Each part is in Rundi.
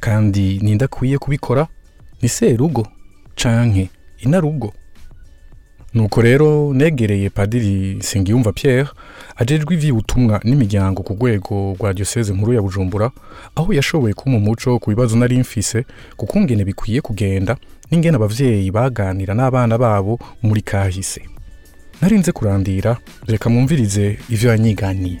kandi ninde akwiye kubikora ni serugo canke inarugo nuko rero negereye padiri Sengiyumva Pierre ajejwe ivy'ubutumwa n'imiryango ku rwego rwa Diocese nkuru ya Bujumbura aho yashoboye kumpa umuco ku bibazo nari mfise kukungene bikwiye kugenda n'ingene ababyeyi baganira n'abana babo muri kahise narinze kurandira reka mwumvirize ivyo yanyiganiye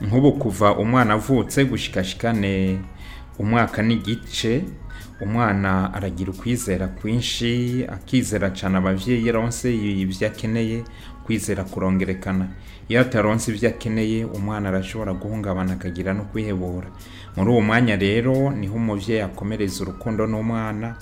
nk'ubu kuva umwana avutse gushikashikane umwaka n'igice umwana aragira ukwizera kwinshi akizera cyane ababyeyi yaronse ibyo akeneye kwizera kurongerekana iyo ataronse ibyo akeneye umwana arashobora guhungabana akagira no kwihebura muri uwo mwanya rero niho umubyeyi akomereza urukundo n'umwana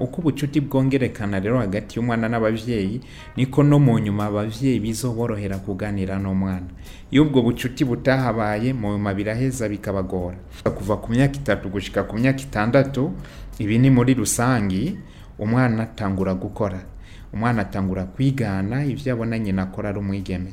uko ubucuti bwongerekana rero hagati y'umwana n'ababyeyi niko no mu nyuma ababyeyi bizoborohera kuganira n'umwana iyo ubwo bucuti butahabaye mu nyuma biraheza bikabagora kuva ku myaka itatu gushyika ku myaka itandatu ibi ni muri rusange umwana atangura gukora umwana atangura kwigana ibyo abona nyina akora ari umwigeme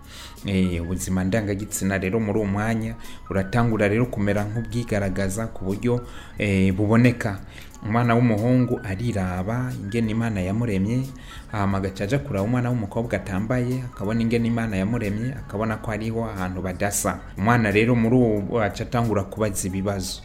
eh, ubuzima ndangagitsina rero muri uwo mwanya uratangura rero kumera nk'ubwigaragaza ku buryo eh, buboneka umwana w'umuhungu ariraba ingena imana yamuremye agaca ajya kureba umwana w'umukobwa atambaye akabona ingena imana yamuremye akabona ko ariho ahantu badasa umwana rero muri uwo aca atangura kubaza ibibazo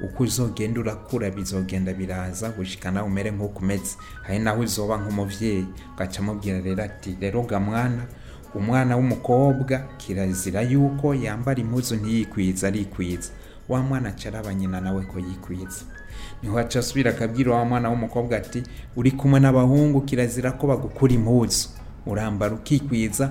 uko uzogenda urakura bizogenda biraza gushika umere nk'uko umeze hari naho uzoba nk'umubyeyi agaca amubwira rero ati rero ga mwana umwana w'umukobwa kirazira yuko yambara impuzu ntiyikwiza arikwiza wa mwana acaraba nyina nawe ko yikwiza niho haca asubira akabwira wa mwana w'umukobwa ati uri kumwe n'abahungu kirazira ko bagukura impuzu urambara ukikwiza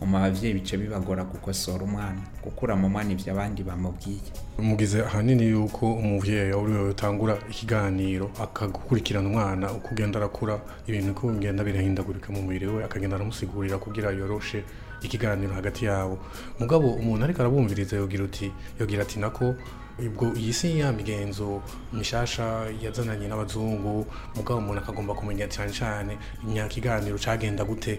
mu ababyeyi bica bibagora gukosora umwana gukura mu mwana ibyo abandi bamubwiye umugeze ahanini yuko umubyeyi uri we utangura ikiganiro akagukurikirana umwana uko ugenda arakura ibintu uko bigenda birahindagurika mu mubiri we akagenda aramusigurira kugira yoroshe ikiganiro hagati yabo mugabo umuntu ariko arabumviriza yogira uti yogira ati nako ubwo iyi si ya migenzo mishasha yazananye n'abazungu mugabo umuntu akagomba kumenya cyane cyane imyaka iganiro cyagenda gute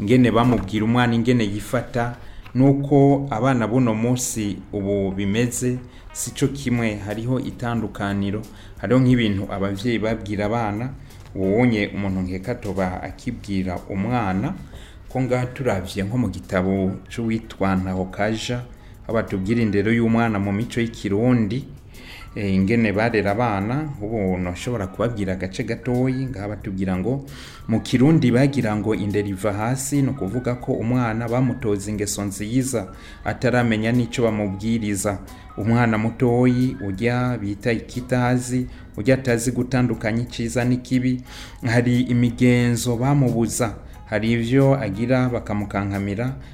ingene bamubwira umwana ingene yifata nuko abana buno munsi ubu bimeze si cyo kimwe hariho itandukaniro hariho nk'ibintu ababyeyi babwira abana ubonye umuntu nkekatoba akibwira umwana ko ngaha turabye nko mu gitabo cy'uwitwa ntaho kaja aho batubwira indero y'umwana mu mico y'ikirundi Eh, ingene barera abana ubuntu ashobora kubabwira agace gatoyi ngaha batubwira ngo mu kirundi bagira ngo indera iva hasi ni ukuvuga ko umwana bamutoza ingeso nziza ataramenya n'icyo bamubwiriza umwana mutoyi ujya bita ikitazi ujya atazi gutandukanya icyiza n'ikibi hari imigenzo bamubuza hari ibyo agira bakamukankamira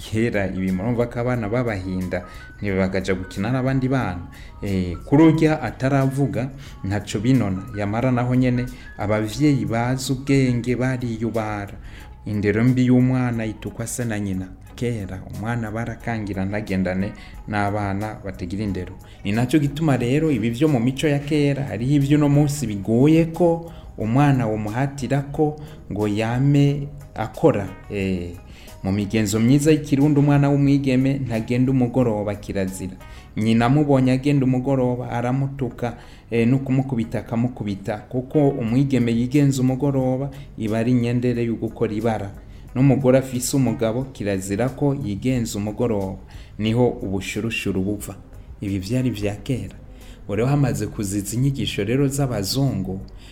kera ibi murumva ko abana b'abahinda ntibakaja gukina n'abandi bana eh, kururya ataravuga ntaco binona yamara naho nyene ababyeyi bazi ubwenge bariyubara indero mbi y'umwana yitukwa se na nyina kera umwana barakangira ntagendane n'abana batagira indero ni nacyo gituma rero ibi byo mu mico ya kera hariho ibyo uno munsi bigoye ko umwana wamuhatira ko ngo yame akora eee eh, mu migenzo myiza y'ikirundi umwana w'umwigeme ntagenda umugoroba kirazira nyina amubonye agenda umugoroba aramutuka e, no kumukubita akamukubita kuko umwigeme yigenza umugoroba iba ari inyendere yo gukora ibara n'umugore afise umugabo kirazira ko yigenza umugoroba niho ubushurushuru buva ibi byari bya kera rero hamaze kuziza inyigisho rero z'abazungu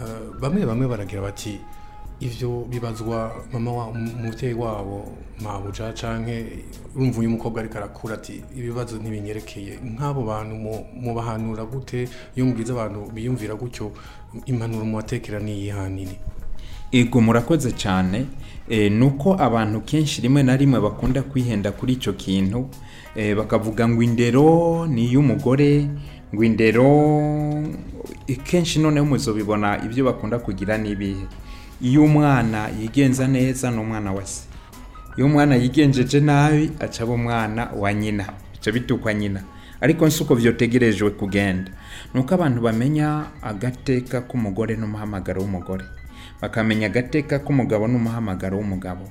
eh, bamwe bamwe baragira bati ibyo bibazwa mama umubyeyi wabo mabuja canke urumva uyu mukobwa ariko arakura ati ibibazo ntibinyerekeye nk'abo bantu mubahanura gute iyo mubwiza abantu biyumvira gutyo impanuro mubatekera ni iyihanini ego murakoze cyane e, ni uko abantu kenshi rimwe na rimwe bakunda kwihenda kuri icyo kintu e, bakavuga ngo indero ni iy'umugore ngo indero e, kenshi noneho umuzo bibona ibyo bakunda kugira n'ibihe iyo umwana yigenza neza ni umwana wa se iyo umwana yigenjeje nabi aca aba umwana wa nyina bica bitukwa nyina ariko si uko byotegerejwe kugenda ni uko abantu bamenya agateka k'umugore n'umuhamagaro w'umugore bakamenya agateka k'umugabo n'umuhamagaro w'umugabo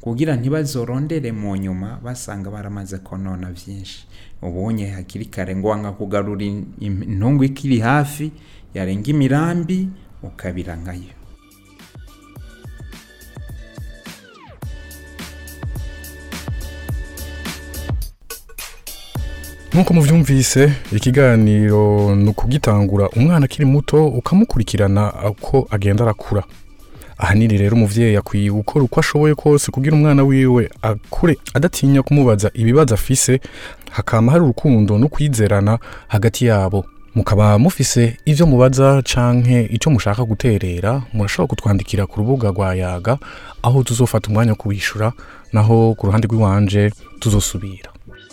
kugira ntibazorondere mu nyuma basanga baramaze konona byinshi ubonye hakiri kare ngo wanga kugarura intungu ikiri hafi yarenga imirambi ukabira nkayo nk'uko mubyumvise ikiganiro ni ukugitangura umwana akiri muto ukamukurikirana uko agenda arakura ahanini rero umubyeyi akwiye gukora uko ashoboye kose kugira umwana wiwe akure adatinya kumubaza ibibazo afise hakaba hari urukundo no kwizerana hagati yabo mukaba mufise ibyo mubaza canke icyo mushaka guterera murashobora kutwandikira ku rubuga rwa yaga aho tuzofata umwanya kubishyura naho ku ruhande rw'iwanje tuzosubira